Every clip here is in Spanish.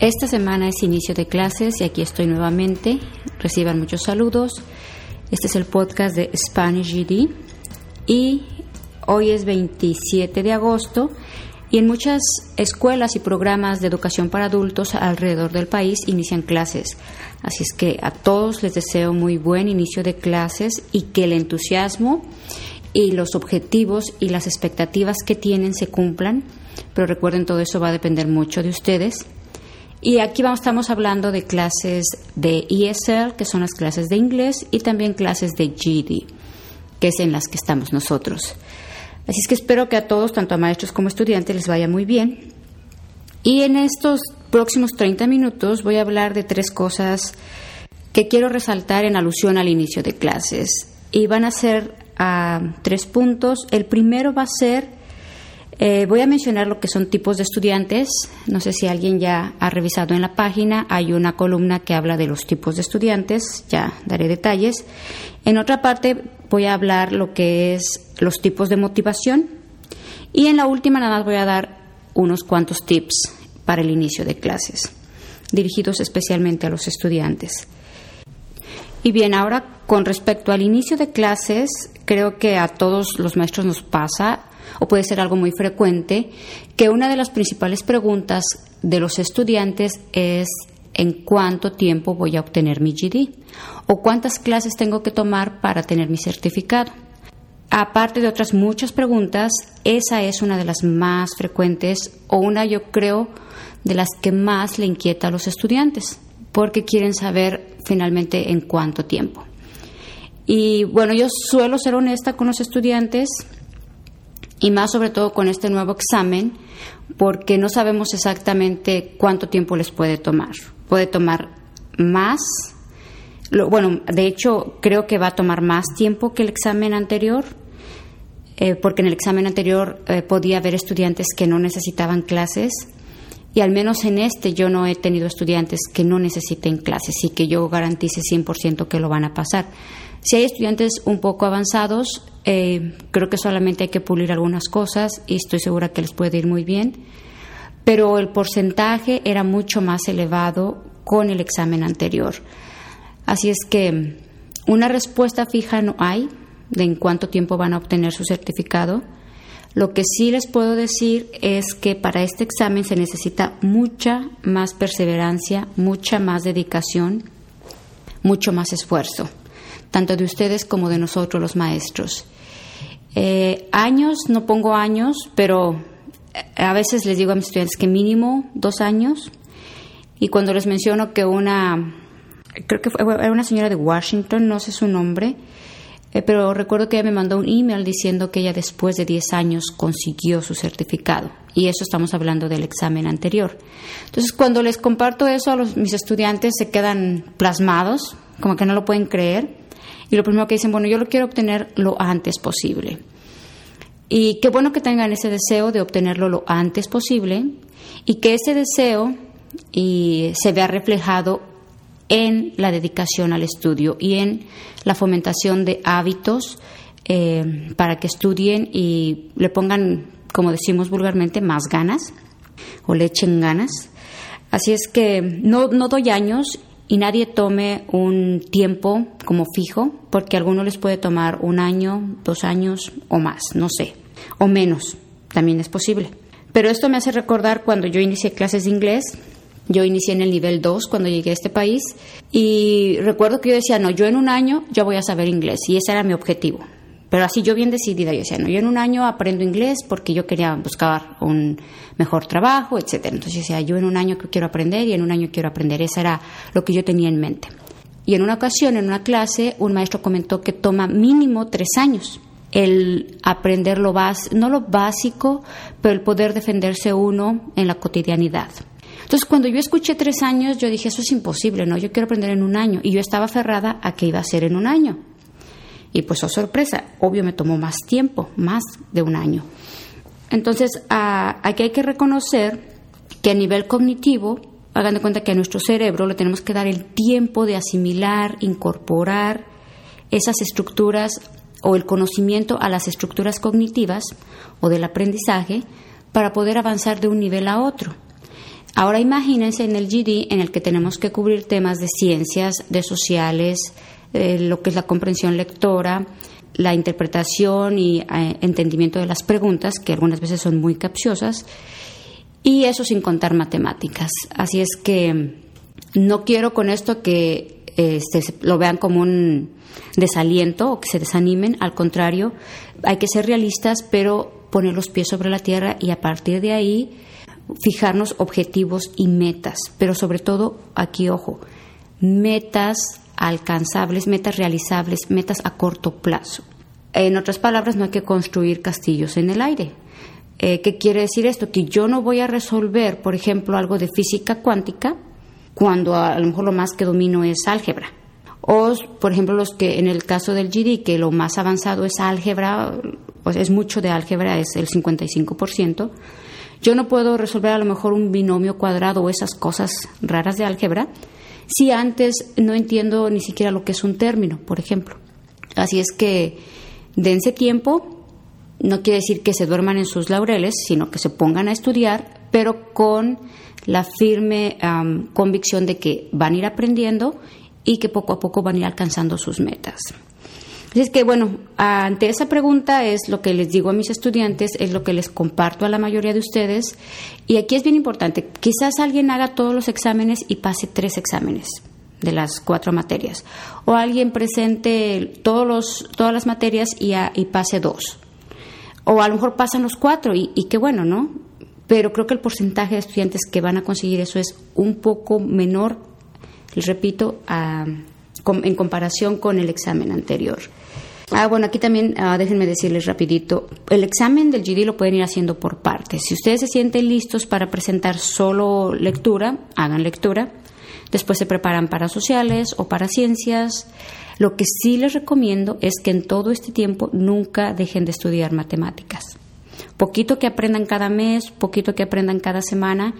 Esta semana es inicio de clases y aquí estoy nuevamente. Reciban muchos saludos. Este es el podcast de Spanish GD y hoy es 27 de agosto y en muchas escuelas y programas de educación para adultos alrededor del país inician clases. Así es que a todos les deseo muy buen inicio de clases y que el entusiasmo y los objetivos y las expectativas que tienen se cumplan. Pero recuerden, todo eso va a depender mucho de ustedes. Y aquí vamos, estamos hablando de clases de ESL, que son las clases de inglés, y también clases de GD, que es en las que estamos nosotros. Así es que espero que a todos, tanto a maestros como estudiantes, les vaya muy bien. Y en estos próximos 30 minutos voy a hablar de tres cosas que quiero resaltar en alusión al inicio de clases. Y van a ser a tres puntos. El primero va a ser, eh, voy a mencionar lo que son tipos de estudiantes. No sé si alguien ya ha revisado en la página, hay una columna que habla de los tipos de estudiantes, ya daré detalles. En otra parte voy a hablar lo que es los tipos de motivación y en la última nada más voy a dar unos cuantos tips para el inicio de clases, dirigidos especialmente a los estudiantes. Y bien, ahora con respecto al inicio de clases, creo que a todos los maestros nos pasa, o puede ser algo muy frecuente, que una de las principales preguntas de los estudiantes es en cuánto tiempo voy a obtener mi GD o cuántas clases tengo que tomar para tener mi certificado. Aparte de otras muchas preguntas, esa es una de las más frecuentes o una yo creo de las que más le inquieta a los estudiantes, porque quieren saber finalmente en cuánto tiempo. Y bueno, yo suelo ser honesta con los estudiantes y más sobre todo con este nuevo examen, porque no sabemos exactamente cuánto tiempo les puede tomar. Puede tomar más bueno, de hecho, creo que va a tomar más tiempo que el examen anterior, eh, porque en el examen anterior eh, podía haber estudiantes que no necesitaban clases y al menos en este yo no he tenido estudiantes que no necesiten clases y que yo garantice 100% que lo van a pasar. Si hay estudiantes un poco avanzados, eh, creo que solamente hay que pulir algunas cosas y estoy segura que les puede ir muy bien, pero el porcentaje era mucho más elevado con el examen anterior. Así es que una respuesta fija no hay de en cuánto tiempo van a obtener su certificado. Lo que sí les puedo decir es que para este examen se necesita mucha más perseverancia, mucha más dedicación, mucho más esfuerzo, tanto de ustedes como de nosotros los maestros. Eh, años, no pongo años, pero a veces les digo a mis estudiantes que mínimo dos años. Y cuando les menciono que una creo que fue, era una señora de Washington, no sé su nombre, eh, pero recuerdo que ella me mandó un email diciendo que ella después de 10 años consiguió su certificado. Y eso estamos hablando del examen anterior. Entonces, cuando les comparto eso a los, mis estudiantes, se quedan plasmados, como que no lo pueden creer. Y lo primero que dicen, bueno, yo lo quiero obtener lo antes posible. Y qué bueno que tengan ese deseo de obtenerlo lo antes posible y que ese deseo y se vea reflejado en la dedicación al estudio y en la fomentación de hábitos eh, para que estudien y le pongan, como decimos vulgarmente, más ganas o le echen ganas. Así es que no, no doy años y nadie tome un tiempo como fijo, porque a algunos les puede tomar un año, dos años o más, no sé, o menos, también es posible. Pero esto me hace recordar cuando yo inicié clases de inglés, yo inicié en el nivel 2 cuando llegué a este país y recuerdo que yo decía, no, yo en un año ya voy a saber inglés y ese era mi objetivo. Pero así yo bien decidida, yo decía, no, yo en un año aprendo inglés porque yo quería buscar un mejor trabajo, etcétera. Entonces yo decía, yo en un año quiero aprender y en un año quiero aprender. Eso era lo que yo tenía en mente. Y en una ocasión, en una clase, un maestro comentó que toma mínimo tres años el aprender lo básico, no lo básico, pero el poder defenderse uno en la cotidianidad. Entonces, cuando yo escuché tres años, yo dije, eso es imposible, ¿no? Yo quiero aprender en un año. Y yo estaba aferrada a que iba a ser en un año. Y pues, oh sorpresa, obvio me tomó más tiempo, más de un año. Entonces, aquí hay que reconocer que a nivel cognitivo, hagan de cuenta que a nuestro cerebro le tenemos que dar el tiempo de asimilar, incorporar esas estructuras o el conocimiento a las estructuras cognitivas o del aprendizaje para poder avanzar de un nivel a otro. Ahora imagínense en el GD en el que tenemos que cubrir temas de ciencias, de sociales, lo que es la comprensión lectora, la interpretación y eh, entendimiento de las preguntas, que algunas veces son muy capciosas, y eso sin contar matemáticas. Así es que no quiero con esto que este, lo vean como un desaliento o que se desanimen, al contrario, hay que ser realistas, pero poner los pies sobre la tierra y a partir de ahí fijarnos objetivos y metas, pero sobre todo, aquí ojo, metas alcanzables, metas realizables, metas a corto plazo. En otras palabras, no hay que construir castillos en el aire. Eh, ¿Qué quiere decir esto? Que yo no voy a resolver, por ejemplo, algo de física cuántica cuando a lo mejor lo más que domino es álgebra. O, por ejemplo, los que en el caso del GD, que lo más avanzado es álgebra, pues es mucho de álgebra, es el 55%. Yo no puedo resolver a lo mejor un binomio cuadrado o esas cosas raras de álgebra si antes no entiendo ni siquiera lo que es un término, por ejemplo. Así es que dense tiempo, no quiere decir que se duerman en sus laureles, sino que se pongan a estudiar, pero con la firme convicción de que van a ir aprendiendo y que poco a poco van a ir alcanzando sus metas. Así es que, bueno, ante esa pregunta es lo que les digo a mis estudiantes, es lo que les comparto a la mayoría de ustedes. Y aquí es bien importante, quizás alguien haga todos los exámenes y pase tres exámenes de las cuatro materias. O alguien presente todos los, todas las materias y, y pase dos. O a lo mejor pasan los cuatro y, qué bueno, ¿no? Pero creo que el porcentaje de estudiantes que van a conseguir eso es un poco menor, les repito, a en comparación con el examen anterior. Ah, bueno, aquí también ah, déjenme decirles rapidito, el examen del GD lo pueden ir haciendo por partes. Si ustedes se sienten listos para presentar solo lectura, hagan lectura. Después se preparan para sociales o para ciencias. Lo que sí les recomiendo es que en todo este tiempo nunca dejen de estudiar matemáticas. Poquito que aprendan cada mes, poquito que aprendan cada semana,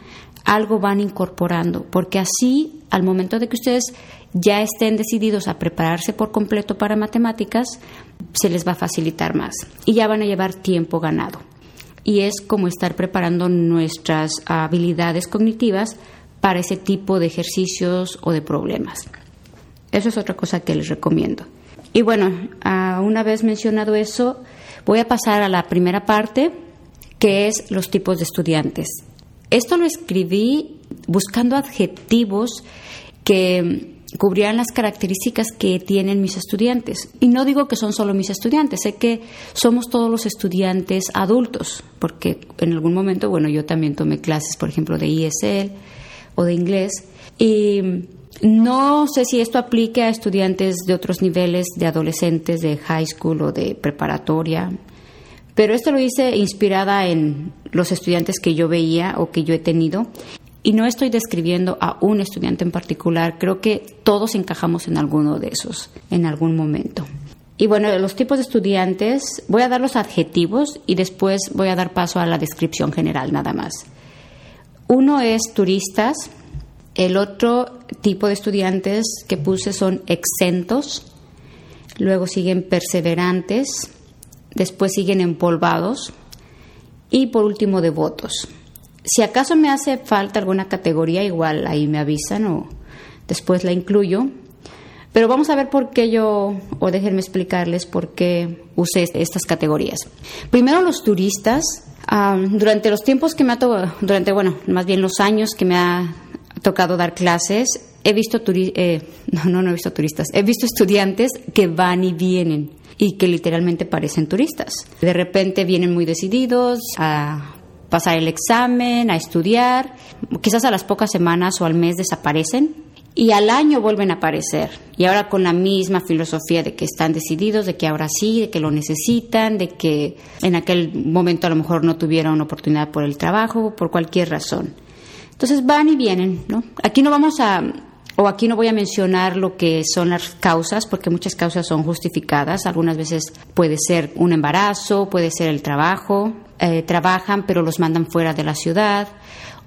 algo van incorporando, porque así al momento de que ustedes ya estén decididos a prepararse por completo para matemáticas, se les va a facilitar más y ya van a llevar tiempo ganado. Y es como estar preparando nuestras habilidades cognitivas para ese tipo de ejercicios o de problemas. Eso es otra cosa que les recomiendo. Y bueno, una vez mencionado eso, voy a pasar a la primera parte, que es los tipos de estudiantes. Esto lo escribí buscando adjetivos que cubrieran las características que tienen mis estudiantes. Y no digo que son solo mis estudiantes, sé que somos todos los estudiantes adultos, porque en algún momento, bueno, yo también tomé clases, por ejemplo, de ISL o de inglés, y no sé si esto aplique a estudiantes de otros niveles, de adolescentes, de high school o de preparatoria, pero esto lo hice inspirada en los estudiantes que yo veía o que yo he tenido y no estoy describiendo a un estudiante en particular, creo que todos encajamos en alguno de esos en algún momento. Y bueno, los tipos de estudiantes, voy a dar los adjetivos y después voy a dar paso a la descripción general nada más. Uno es turistas, el otro tipo de estudiantes que puse son exentos, luego siguen perseverantes, después siguen empolvados y por último devotos. Si acaso me hace falta alguna categoría, igual ahí me avisan o después la incluyo. Pero vamos a ver por qué yo, o déjenme explicarles por qué usé estas categorías. Primero los turistas. durante los tiempos que me ha tocado, durante, bueno, más bien los años que me ha tocado dar clases, he visto, eh, no, no, no he visto turistas, he visto estudiantes que van y vienen y que literalmente parecen turistas. De repente vienen muy decididos a pasar el examen, a estudiar, quizás a las pocas semanas o al mes desaparecen y al año vuelven a aparecer. Y ahora con la misma filosofía de que están decididos, de que ahora sí, de que lo necesitan, de que en aquel momento a lo mejor no tuvieron oportunidad por el trabajo, por cualquier razón. Entonces van y vienen, ¿no? Aquí no vamos a o aquí no voy a mencionar lo que son las causas, porque muchas causas son justificadas. Algunas veces puede ser un embarazo, puede ser el trabajo, eh, trabajan pero los mandan fuera de la ciudad.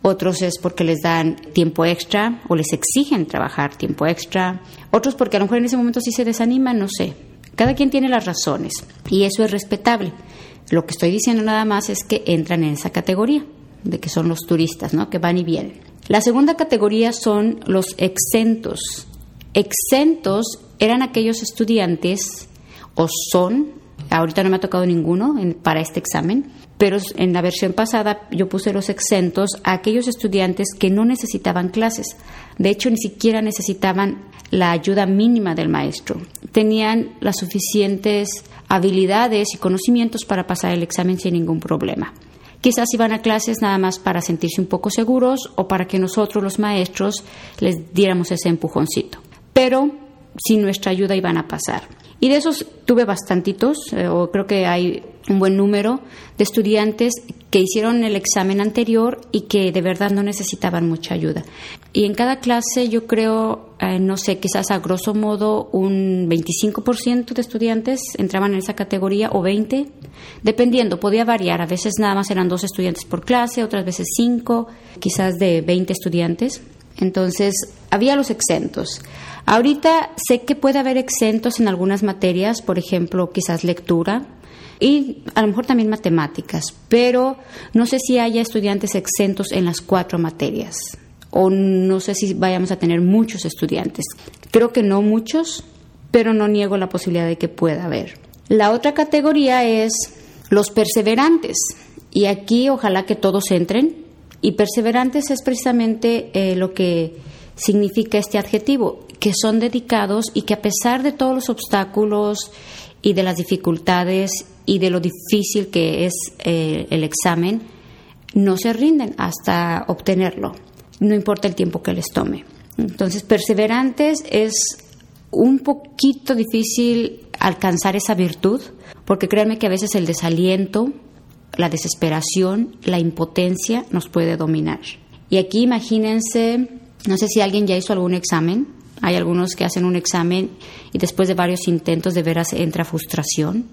Otros es porque les dan tiempo extra o les exigen trabajar tiempo extra. Otros porque a lo mejor en ese momento sí se desaniman, no sé. Cada quien tiene las razones y eso es respetable. Lo que estoy diciendo nada más es que entran en esa categoría de que son los turistas, ¿no? Que van y vienen. La segunda categoría son los exentos. Exentos eran aquellos estudiantes, o son, ahorita no me ha tocado ninguno para este examen, pero en la versión pasada yo puse los exentos a aquellos estudiantes que no necesitaban clases. De hecho, ni siquiera necesitaban la ayuda mínima del maestro. Tenían las suficientes habilidades y conocimientos para pasar el examen sin ningún problema. Quizás iban a clases nada más para sentirse un poco seguros o para que nosotros los maestros les diéramos ese empujoncito. Pero sin nuestra ayuda iban a pasar. Y de esos tuve bastantitos, eh, o creo que hay un buen número de estudiantes que hicieron el examen anterior y que de verdad no necesitaban mucha ayuda. Y en cada clase yo creo, eh, no sé, quizás a grosso modo un 25% de estudiantes entraban en esa categoría o 20, dependiendo, podía variar. A veces nada más eran dos estudiantes por clase, otras veces cinco, quizás de 20 estudiantes. Entonces, había los exentos. Ahorita sé que puede haber exentos en algunas materias, por ejemplo, quizás lectura y a lo mejor también matemáticas, pero no sé si haya estudiantes exentos en las cuatro materias o no sé si vayamos a tener muchos estudiantes. Creo que no muchos, pero no niego la posibilidad de que pueda haber. La otra categoría es los perseverantes y aquí ojalá que todos entren y perseverantes es precisamente eh, lo que significa este adjetivo, que son dedicados y que a pesar de todos los obstáculos y de las dificultades y de lo difícil que es eh, el examen, no se rinden hasta obtenerlo, no importa el tiempo que les tome. Entonces, perseverantes es un poquito difícil alcanzar esa virtud, porque créanme que a veces el desaliento, la desesperación, la impotencia nos puede dominar. Y aquí imagínense no sé si alguien ya hizo algún examen. Hay algunos que hacen un examen y después de varios intentos de veras entra frustración,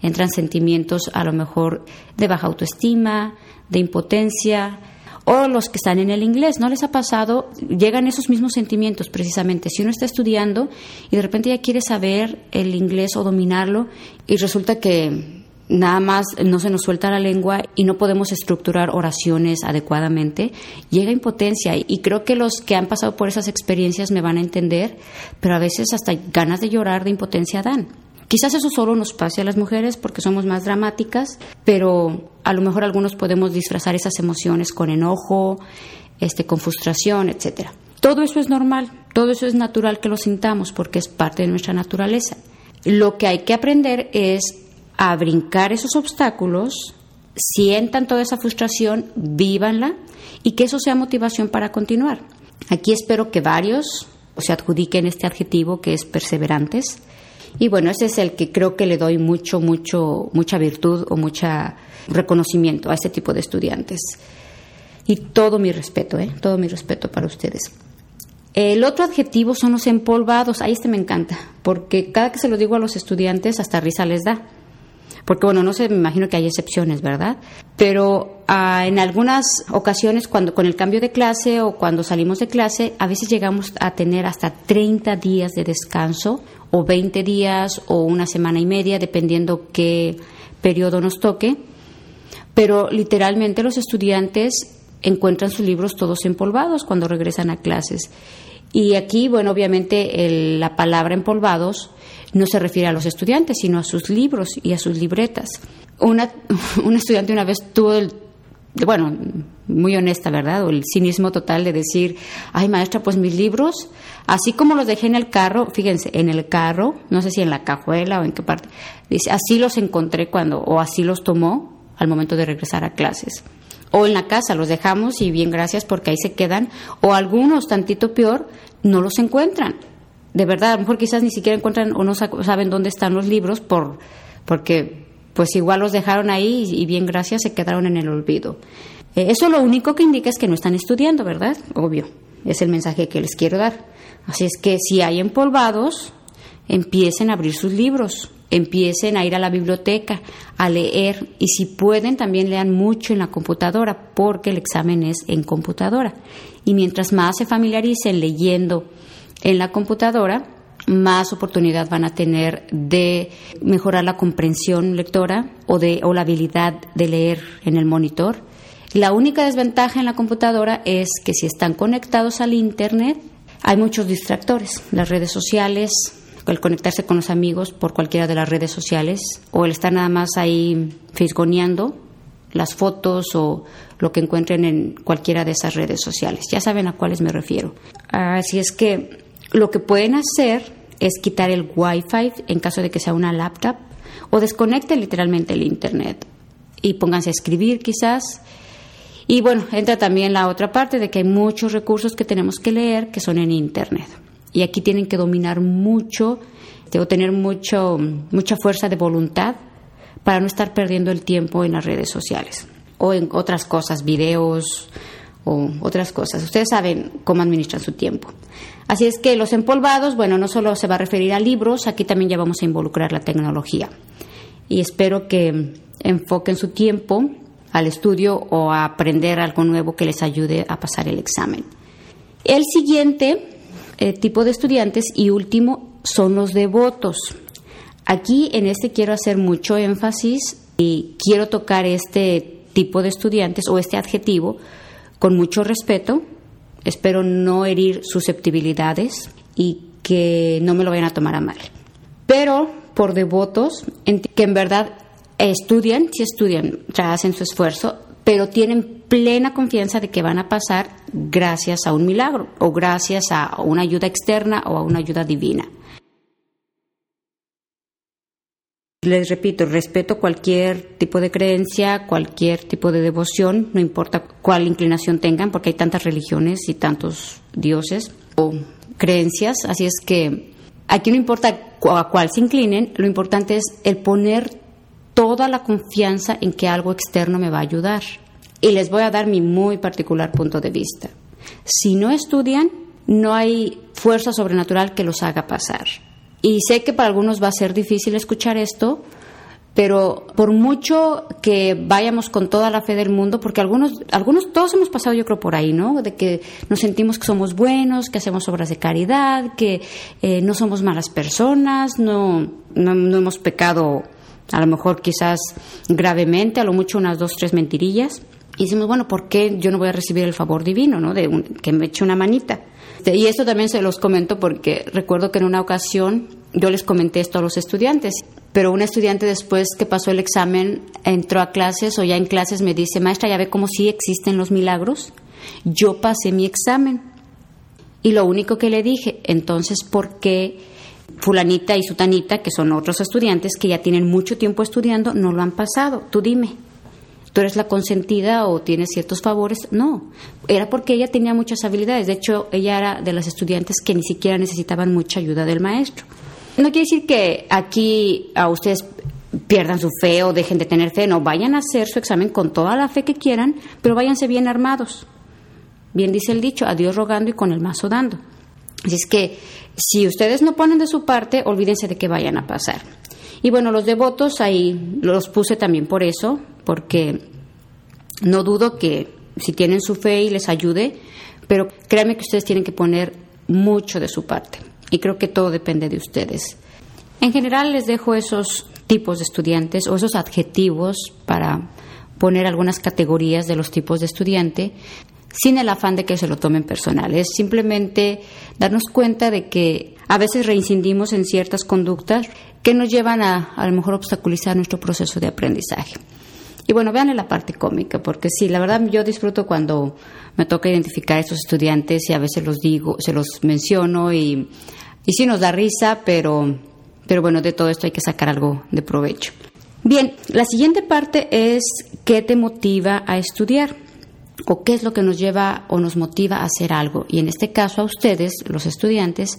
entran sentimientos a lo mejor de baja autoestima, de impotencia, o los que están en el inglés, ¿no les ha pasado? Llegan esos mismos sentimientos precisamente. Si uno está estudiando y de repente ya quiere saber el inglés o dominarlo y resulta que nada más no se nos suelta la lengua y no podemos estructurar oraciones adecuadamente, llega impotencia y creo que los que han pasado por esas experiencias me van a entender, pero a veces hasta ganas de llorar de impotencia dan. Quizás eso solo nos pase a las mujeres porque somos más dramáticas, pero a lo mejor algunos podemos disfrazar esas emociones con enojo, este, con frustración, etcétera. Todo eso es normal, todo eso es natural que lo sintamos porque es parte de nuestra naturaleza. Lo que hay que aprender es a brincar esos obstáculos, sientan toda esa frustración, vívanla y que eso sea motivación para continuar. Aquí espero que varios se adjudiquen este adjetivo que es perseverantes. Y bueno, ese es el que creo que le doy mucho, mucho, mucha virtud o mucha reconocimiento a este tipo de estudiantes. Y todo mi respeto, ¿eh? todo mi respeto para ustedes. El otro adjetivo son los empolvados. Ahí este me encanta, porque cada que se lo digo a los estudiantes hasta risa les da porque bueno, no sé, me imagino que hay excepciones, ¿verdad? Pero ah, en algunas ocasiones, cuando con el cambio de clase o cuando salimos de clase, a veces llegamos a tener hasta 30 días de descanso o 20 días o una semana y media, dependiendo qué periodo nos toque. Pero literalmente los estudiantes encuentran sus libros todos empolvados cuando regresan a clases. Y aquí, bueno, obviamente la palabra empolvados no se refiere a los estudiantes, sino a sus libros y a sus libretas. Una, estudiante una vez tuvo el, bueno, muy honesta, ¿verdad? O el cinismo total de decir, ay maestra, pues mis libros, así como los dejé en el carro, fíjense, en el carro, no sé si en la cajuela o en qué parte, dice, así los encontré cuando, o así los tomó al momento de regresar a clases. O en la casa los dejamos y bien gracias porque ahí se quedan, o algunos, tantito peor, no los encuentran de verdad, a lo mejor quizás ni siquiera encuentran o no saben dónde están los libros por, porque pues igual los dejaron ahí y, bien gracias se quedaron en el olvido. Eh, eso lo único que indica es que no están estudiando, ¿verdad? Obvio, es el mensaje que les quiero dar. Así es que si hay empolvados, empiecen a abrir sus libros, empiecen a ir a la biblioteca, a leer y si pueden también lean mucho en la computadora porque el examen es en computadora. Y mientras más se familiaricen leyendo, en la computadora, más oportunidad van a tener de mejorar la comprensión lectora o, de, o la habilidad de leer en el monitor. La única desventaja en la computadora es que si están conectados al Internet, hay muchos distractores. Las redes sociales, el conectarse con los amigos por cualquiera de las redes sociales, o el estar nada más ahí fisgoneando las fotos o lo que encuentren en cualquiera de esas redes sociales. Ya saben a cuáles me refiero. Así es que lo que pueden hacer es quitar el Wi-Fi en caso de que sea una laptop o desconecten literalmente el Internet y pónganse a escribir quizás. Y bueno, entra también la otra parte de que hay muchos recursos que tenemos que leer que son en Internet. Y aquí tienen que dominar mucho o tener mucho, mucha fuerza de voluntad para no estar perdiendo el tiempo en las redes sociales o en otras cosas, videos o otras cosas. Ustedes saben cómo administran su tiempo. Así es que los empolvados, bueno, no solo se va a referir a libros, aquí también ya vamos a involucrar la tecnología. Y espero que enfoquen su tiempo al estudio o a aprender algo nuevo que les ayude a pasar el examen. El siguiente eh, tipo de estudiantes y último son los devotos. Aquí en este quiero hacer mucho énfasis y quiero tocar este tipo de estudiantes o este adjetivo con mucho respeto. Espero no herir susceptibilidades y que no me lo vayan a tomar a mal. Pero por devotos, que en verdad estudian, si estudian, ya hacen su esfuerzo, pero tienen plena confianza de que van a pasar gracias a un milagro o gracias a una ayuda externa o a una ayuda divina. Les repito, respeto cualquier tipo de creencia, cualquier tipo de devoción, no importa cuál inclinación tengan, porque hay tantas religiones y tantos dioses o creencias, así es que aquí no importa a cuál se inclinen, lo importante es el poner toda la confianza en que algo externo me va a ayudar. Y les voy a dar mi muy particular punto de vista. Si no estudian, no hay fuerza sobrenatural que los haga pasar. Y sé que para algunos va a ser difícil escuchar esto, pero por mucho que vayamos con toda la fe del mundo, porque algunos, algunos, todos hemos pasado yo creo por ahí, ¿no? De que nos sentimos que somos buenos, que hacemos obras de caridad, que eh, no somos malas personas, no, no, hemos pecado a lo mejor quizás gravemente, a lo mucho unas dos, tres mentirillas. Y decimos, bueno, ¿por qué yo no voy a recibir el favor divino, ¿no? De que me eche una manita. Y esto también se los comento porque recuerdo que en una ocasión yo les comenté esto a los estudiantes, pero un estudiante después que pasó el examen entró a clases o ya en clases me dice, maestra, ya ve cómo sí existen los milagros. Yo pasé mi examen. Y lo único que le dije, entonces, ¿por qué fulanita y sutanita, que son otros estudiantes que ya tienen mucho tiempo estudiando, no lo han pasado? Tú dime tú eres la consentida o tienes ciertos favores. No, era porque ella tenía muchas habilidades. De hecho, ella era de las estudiantes que ni siquiera necesitaban mucha ayuda del maestro. No quiere decir que aquí a ustedes pierdan su fe o dejen de tener fe. No, vayan a hacer su examen con toda la fe que quieran, pero váyanse bien armados. Bien dice el dicho, a Dios rogando y con el mazo dando. Así es que si ustedes no ponen de su parte, olvídense de que vayan a pasar. Y bueno, los devotos ahí los puse también por eso, porque no dudo que si tienen su fe y les ayude, pero créanme que ustedes tienen que poner mucho de su parte. Y creo que todo depende de ustedes. En general les dejo esos tipos de estudiantes o esos adjetivos para poner algunas categorías de los tipos de estudiante sin el afán de que se lo tomen personal. Es simplemente darnos cuenta de que a veces reincidimos en ciertas conductas que nos llevan a a lo mejor obstaculizar nuestro proceso de aprendizaje. Y bueno, vean la parte cómica, porque sí, la verdad yo disfruto cuando me toca identificar a estos estudiantes y a veces los digo, se los menciono y, y sí nos da risa, pero, pero bueno, de todo esto hay que sacar algo de provecho. Bien, la siguiente parte es qué te motiva a estudiar o qué es lo que nos lleva o nos motiva a hacer algo. Y en este caso a ustedes, los estudiantes,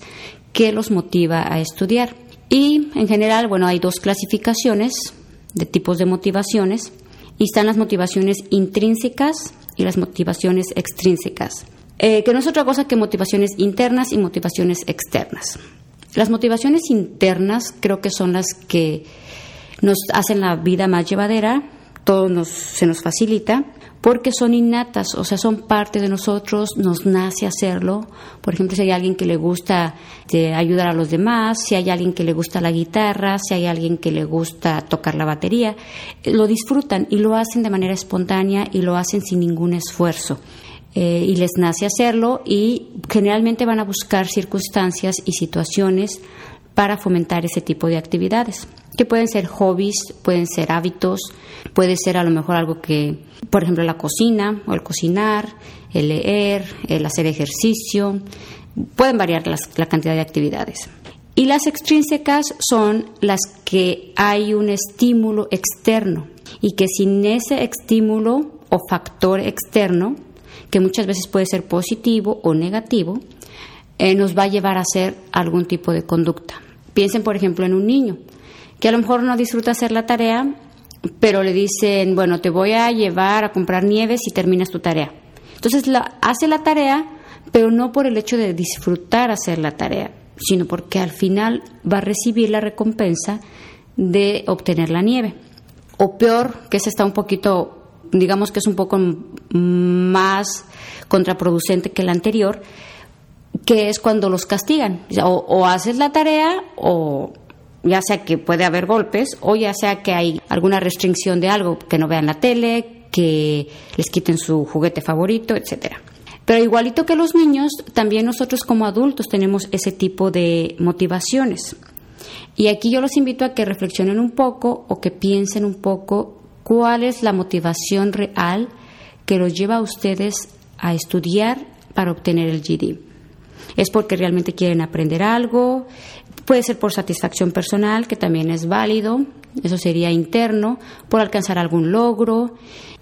qué los motiva a estudiar. Y en general, bueno, hay dos clasificaciones de tipos de motivaciones y están las motivaciones intrínsecas y las motivaciones extrínsecas, eh, que no es otra cosa que motivaciones internas y motivaciones externas. Las motivaciones internas creo que son las que nos hacen la vida más llevadera, todo nos, se nos facilita, porque son innatas, o sea, son parte de nosotros, nos nace hacerlo. Por ejemplo, si hay alguien que le gusta eh, ayudar a los demás, si hay alguien que le gusta la guitarra, si hay alguien que le gusta tocar la batería, eh, lo disfrutan y lo hacen de manera espontánea y lo hacen sin ningún esfuerzo. Eh, y les nace hacerlo y generalmente van a buscar circunstancias y situaciones para fomentar ese tipo de actividades, que pueden ser hobbies, pueden ser hábitos, puede ser a lo mejor algo que, por ejemplo, la cocina o el cocinar, el leer, el hacer ejercicio, pueden variar la cantidad de actividades. Y las extrínsecas son las que hay un estímulo externo y que sin ese estímulo o factor externo, que muchas veces puede ser positivo o negativo, eh, nos va a llevar a hacer algún tipo de conducta. Piensen, por ejemplo, en un niño que a lo mejor no disfruta hacer la tarea, pero le dicen, bueno, te voy a llevar a comprar nieves y terminas tu tarea. Entonces la, hace la tarea, pero no por el hecho de disfrutar hacer la tarea, sino porque al final va a recibir la recompensa de obtener la nieve. O peor, que ese está un poquito, digamos que es un poco más contraproducente que el anterior, que es cuando los castigan. O, haces la tarea o ya sea que puede haber golpes o ya sea que hay alguna restricción de algo, que no vean la tele, que les quiten su juguete favorito, etcétera. Pero igualito que los niños, también nosotros como adultos tenemos ese tipo de motivaciones. Y aquí yo los invito a que reflexionen un poco o que piensen un poco cuál es la motivación real que los lleva a ustedes a estudiar para obtener el GD es porque realmente quieren aprender algo, puede ser por satisfacción personal, que también es válido, eso sería interno, por alcanzar algún logro.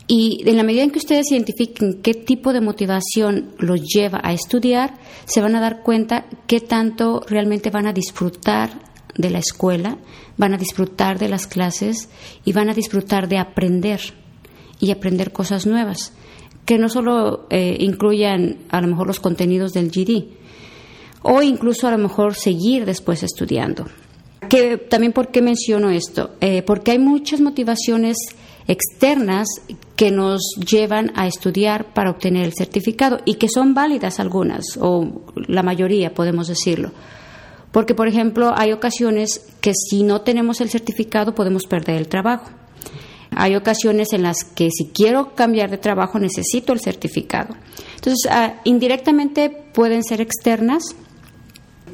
Y en la medida en que ustedes identifiquen qué tipo de motivación los lleva a estudiar, se van a dar cuenta qué tanto realmente van a disfrutar de la escuela, van a disfrutar de las clases y van a disfrutar de aprender y aprender cosas nuevas, que no solo eh, incluyan a lo mejor los contenidos del GD, o incluso a lo mejor seguir después estudiando. Que, también, ¿por qué menciono esto? Eh, porque hay muchas motivaciones externas que nos llevan a estudiar para obtener el certificado y que son válidas algunas, o la mayoría, podemos decirlo. Porque, por ejemplo, hay ocasiones que si no tenemos el certificado podemos perder el trabajo. Hay ocasiones en las que si quiero cambiar de trabajo necesito el certificado. Entonces, ah, indirectamente pueden ser externas,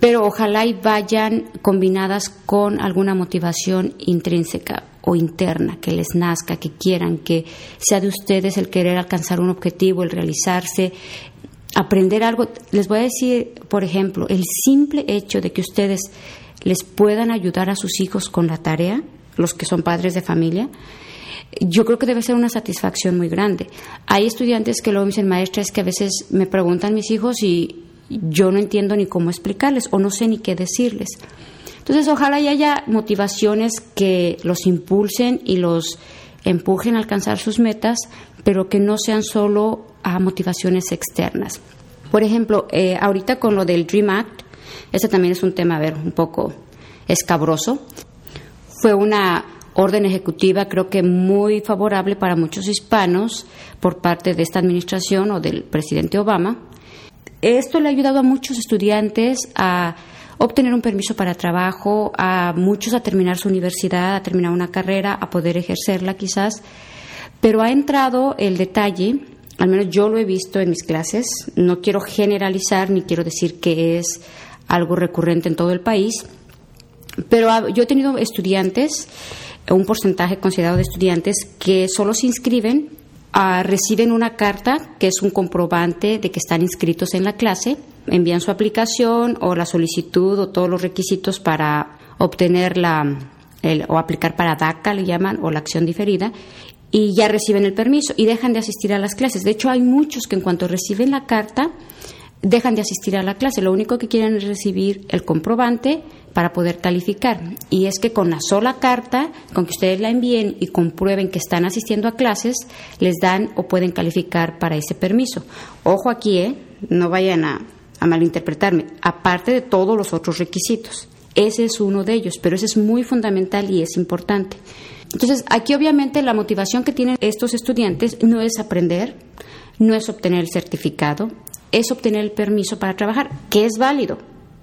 pero ojalá y vayan combinadas con alguna motivación intrínseca o interna, que les nazca, que quieran, que sea de ustedes el querer alcanzar un objetivo, el realizarse, aprender algo. Les voy a decir, por ejemplo, el simple hecho de que ustedes les puedan ayudar a sus hijos con la tarea, los que son padres de familia, yo creo que debe ser una satisfacción muy grande. Hay estudiantes que luego me dicen, maestra, es que a veces me preguntan mis hijos y yo no entiendo ni cómo explicarles o no sé ni qué decirles. Entonces, ojalá y haya motivaciones que los impulsen y los empujen a alcanzar sus metas, pero que no sean solo a motivaciones externas. Por ejemplo, eh, ahorita con lo del Dream Act, ese también es un tema, a ver, un poco escabroso. Fue una orden ejecutiva creo que muy favorable para muchos hispanos por parte de esta administración o del presidente Obama, esto le ha ayudado a muchos estudiantes a obtener un permiso para trabajo, a muchos a terminar su universidad, a terminar una carrera, a poder ejercerla quizás, pero ha entrado el detalle, al menos yo lo he visto en mis clases, no quiero generalizar ni quiero decir que es algo recurrente en todo el país, pero yo he tenido estudiantes, un porcentaje considerado de estudiantes que solo se inscriben Ah, reciben una carta que es un comprobante de que están inscritos en la clase, envían su aplicación o la solicitud o todos los requisitos para obtener la o aplicar para DACA, le llaman, o la acción diferida, y ya reciben el permiso y dejan de asistir a las clases. De hecho, hay muchos que en cuanto reciben la carta, dejan de asistir a la clase. Lo único que quieren es recibir el comprobante para poder calificar. Y es que con la sola carta, con que ustedes la envíen y comprueben que están asistiendo a clases, les dan o pueden calificar para ese permiso. Ojo aquí, ¿eh? no vayan a, a malinterpretarme, aparte de todos los otros requisitos. Ese es uno de ellos, pero ese es muy fundamental y es importante. Entonces, aquí obviamente la motivación que tienen estos estudiantes no es aprender, no es obtener el certificado, es obtener el permiso para trabajar, que es válido,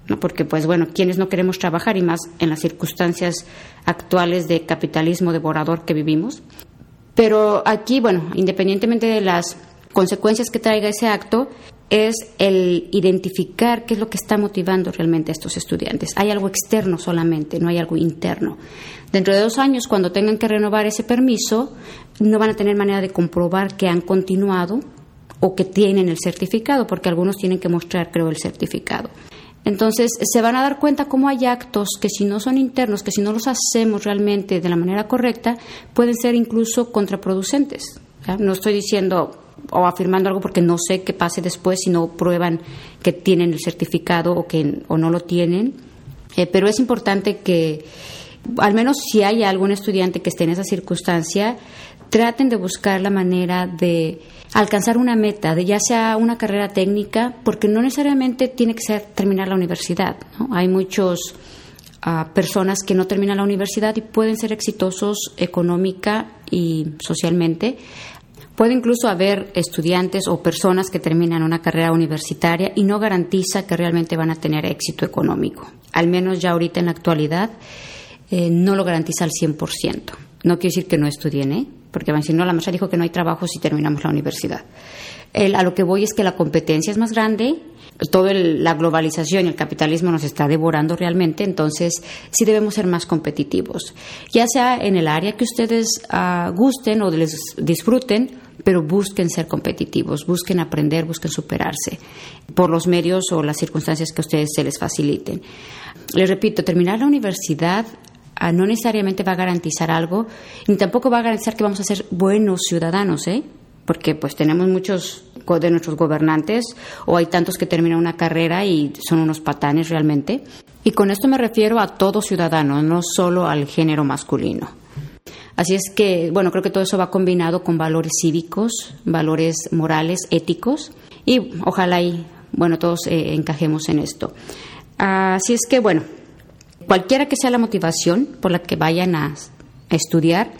¿no? porque pues bueno, quienes no queremos trabajar y más en las circunstancias actuales de capitalismo devorador que vivimos. Pero aquí, bueno, independientemente de las consecuencias que traiga ese acto, es el identificar qué es lo que está motivando realmente a estos estudiantes. Hay algo externo solamente, no hay algo interno. Dentro de dos años, cuando tengan que renovar ese permiso, no van a tener manera de comprobar que han continuado o que tienen el certificado, porque algunos tienen que mostrar, creo, el certificado. Entonces, se van a dar cuenta cómo hay actos que si no son internos, que si no los hacemos realmente de la manera correcta, pueden ser incluso contraproducentes. No estoy diciendo o afirmando algo porque no sé qué pase después si no prueban que tienen el certificado o que o no lo tienen. Eh, pero es importante que, al menos si hay algún estudiante que esté en esa circunstancia, traten de buscar la manera de alcanzar una meta, de ya sea una carrera técnica, porque no necesariamente tiene que ser terminar la universidad. Hay muchos ah, personas que no terminan la universidad y pueden ser exitosos económica y socialmente. Puede incluso haber estudiantes o personas que terminan una carrera universitaria y no garantiza que realmente van a tener éxito económico. Al menos ya ahorita en la actualidad eh, no lo garantiza al 100%. No quiere decir que no estudien, ¿eh? Porque van a decir, no, la maestra dijo que no hay trabajo si terminamos la universidad. a lo que voy es que la competencia es más grande, toda la globalización y el capitalismo nos está devorando realmente, entonces sí debemos ser más competitivos, ya sea en el área que ustedes ah, gusten o les disfruten, pero busquen ser competitivos, busquen aprender, busquen superarse por los medios o las circunstancias que ustedes se les faciliten. Les repito, terminar la universidad no necesariamente va a garantizar algo, ni tampoco va a garantizar que vamos a ser buenos ciudadanos, ¿eh? porque pues tenemos muchos de nuestros gobernantes o hay tantos que terminan una carrera y son unos patanes realmente. Y con esto me refiero a todo ciudadano, no solo al género masculino. Así es que, bueno, creo que todo eso va combinado con valores cívicos, valores morales, éticos, y ojalá y, bueno, todos eh, encajemos en esto. Así es que, bueno, cualquiera que sea la motivación por la que vayan a estudiar,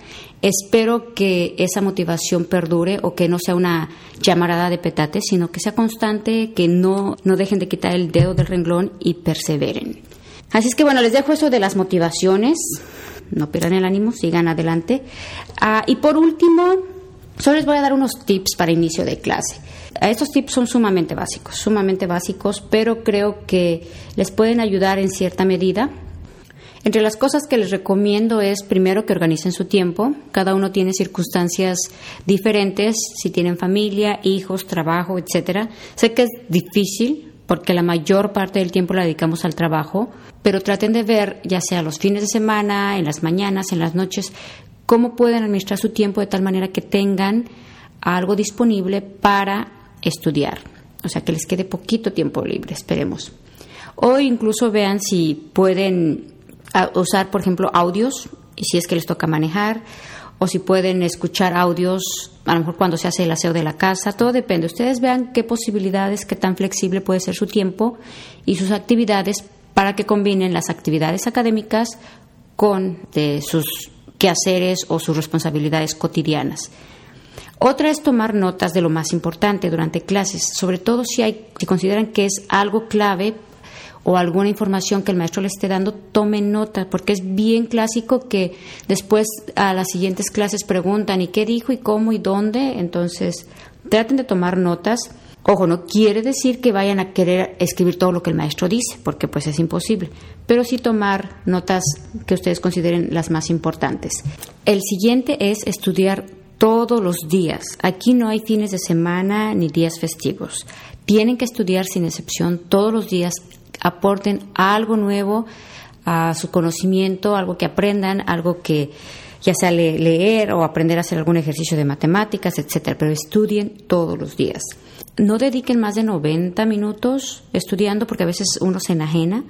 espero que esa motivación perdure o que no sea una llamarada de petate, sino que sea constante, que no, no dejen de quitar el dedo del renglón y perseveren. Así es que bueno, les dejo eso de las motivaciones, no pierdan el ánimo, sigan adelante. Ah, y por último, solo les voy a dar unos tips para inicio de clase. Estos tips son sumamente básicos, sumamente básicos, pero creo que les pueden ayudar en cierta medida entre las cosas que les recomiendo es primero que organicen su tiempo. Cada uno tiene circunstancias diferentes, si tienen familia, hijos, trabajo, etcétera. Sé que es difícil porque la mayor parte del tiempo la dedicamos al trabajo, pero traten de ver, ya sea los fines de semana, en las mañanas, en las noches, cómo pueden administrar su tiempo de tal manera que tengan algo disponible para estudiar. O sea, que les quede poquito tiempo libre, esperemos. O incluso vean si pueden usar, por ejemplo, audios, si es que les toca manejar, o si pueden escuchar audios, a lo mejor cuando se hace el aseo de la casa, todo depende. Ustedes vean qué posibilidades, qué tan flexible puede ser su tiempo y sus actividades para que combinen las actividades académicas con sus quehaceres o sus responsabilidades cotidianas. Otra es tomar notas de lo más importante durante clases, sobre todo si, hay, si consideran que es algo clave o alguna información que el maestro le esté dando, tomen nota, porque es bien clásico que después a las siguientes clases preguntan ¿y qué dijo y cómo y dónde? Entonces, traten de tomar notas. Ojo, no quiere decir que vayan a querer escribir todo lo que el maestro dice, porque pues es imposible, pero sí tomar notas que ustedes consideren las más importantes. El siguiente es estudiar todos los días. Aquí no hay fines de semana ni días festivos. Tienen que estudiar sin excepción todos los días aporten algo nuevo a su conocimiento, algo que aprendan, algo que ya sea leer o aprender a hacer algún ejercicio de matemáticas, etcétera, pero estudien todos los días. No dediquen más de 90 minutos estudiando porque a veces uno se enajena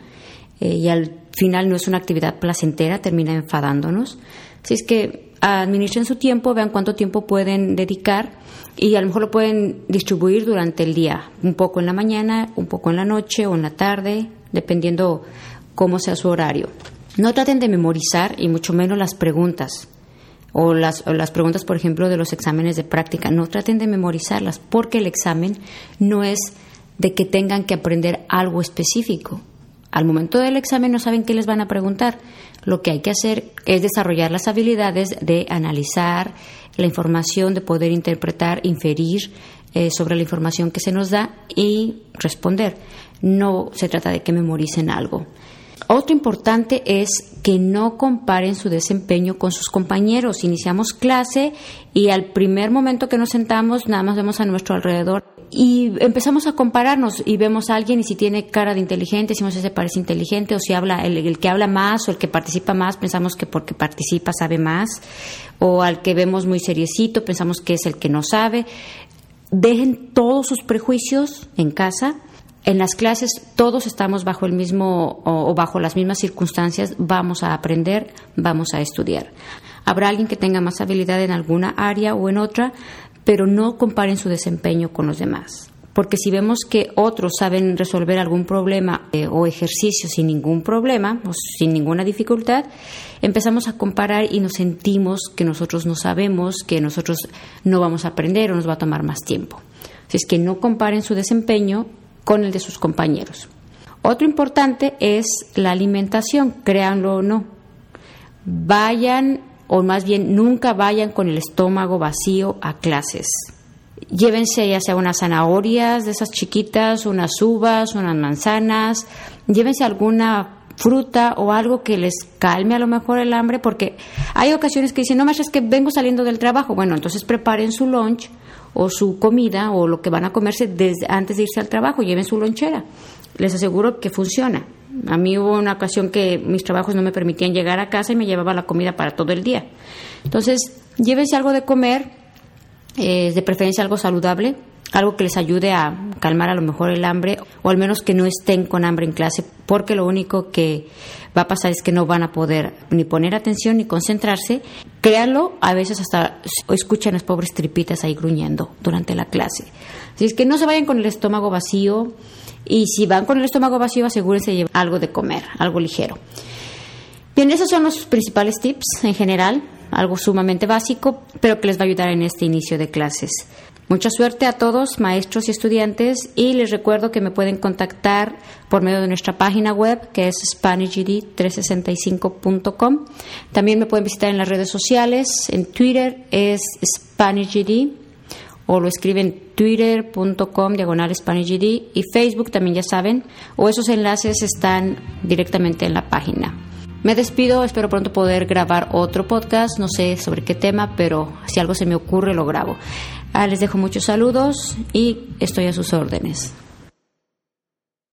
eh, y al final no es una actividad placentera, termina enfadándonos. Así es que administren su tiempo, vean cuánto tiempo pueden dedicar y a lo mejor lo pueden distribuir durante el día, un poco en la mañana, un poco en la noche o en la tarde, dependiendo cómo sea su horario. No traten de memorizar y mucho menos las preguntas. o las, las preguntas, por ejemplo, de los exámenes de práctica. No traten de memorizarlas porque el examen no es de que tengan que aprender algo específico. Al momento del examen no saben qué les van a preguntar. Lo que hay que hacer es desarrollar las habilidades de analizar la información, de poder interpretar, inferir eh, sobre la información que se nos da y responder. No se trata de que memoricen algo. Otro importante es que no comparen su desempeño con sus compañeros. Iniciamos clase y al primer momento que nos sentamos nada más vemos a nuestro alrededor y empezamos a compararnos y vemos a alguien y si tiene cara de inteligente, decimos ese parece inteligente o si habla el, que habla más o el que participa más, pensamos que porque participa sabe más o al que vemos muy seriecito, pensamos que es el que no sabe. Dejen todos sus prejuicios en casa en las clases todos estamos bajo el mismo o, bajo las mismas circunstancias, vamos a aprender, vamos a estudiar. Habrá alguien que tenga más habilidad en alguna área o en otra, pero no comparen su desempeño con los demás. Porque si vemos que otros saben resolver algún problema eh, o ejercicio sin ningún problema o sin ninguna dificultad, empezamos a comparar y nos sentimos que nosotros no sabemos, que nosotros no vamos a aprender o nos va a tomar más tiempo. Así es que no comparen su desempeño con el de sus compañeros. Otro importante es la alimentación, créanlo o no. Vayan, o más bien nunca vayan con el estómago vacío a clases. Llévense ya sea unas zanahorias de esas chiquitas, unas uvas, unas manzanas, llévense alguna fruta o algo que les calme a lo mejor el hambre, porque hay ocasiones que dicen, no, más es que vengo saliendo del trabajo. Bueno, entonces preparen su lunch o su comida o lo que van a comerse desde antes de irse al trabajo, lleven su lonchera. Les aseguro que funciona. A mí hubo una ocasión que mis trabajos no me permitían llegar a casa y me llevaba la comida para todo el día. Entonces, llévense algo de comer, eh, de preferencia algo saludable, algo que les ayude a calmar a lo mejor el hambre o al menos que no estén con hambre en clase, porque lo único que va a pasar es que no van a poder ni poner atención ni concentrarse. Créanlo, a veces hasta escuchan las pobres tripitas ahí gruñendo durante la clase. Así es que no se vayan con el estómago vacío y si van con el estómago vacío asegúrense de llevar algo de comer, algo ligero. Bien, esos son los principales tips en general, algo sumamente básico, pero que les va a ayudar en este inicio de clases. Mucha suerte a todos, maestros y estudiantes, y les recuerdo que me pueden contactar por medio de nuestra página web, que es SpanishGD365.com. También me pueden visitar en las redes sociales, en Twitter es SpanishGD, o lo escriben twitter.com diagonal SpanishGD, y Facebook también ya saben, o esos enlaces están directamente en la página. Me despido, espero pronto poder grabar otro podcast, no sé sobre qué tema, pero si algo se me ocurre lo grabo. Ah, les dejo muchos saludos y estoy a sus órdenes.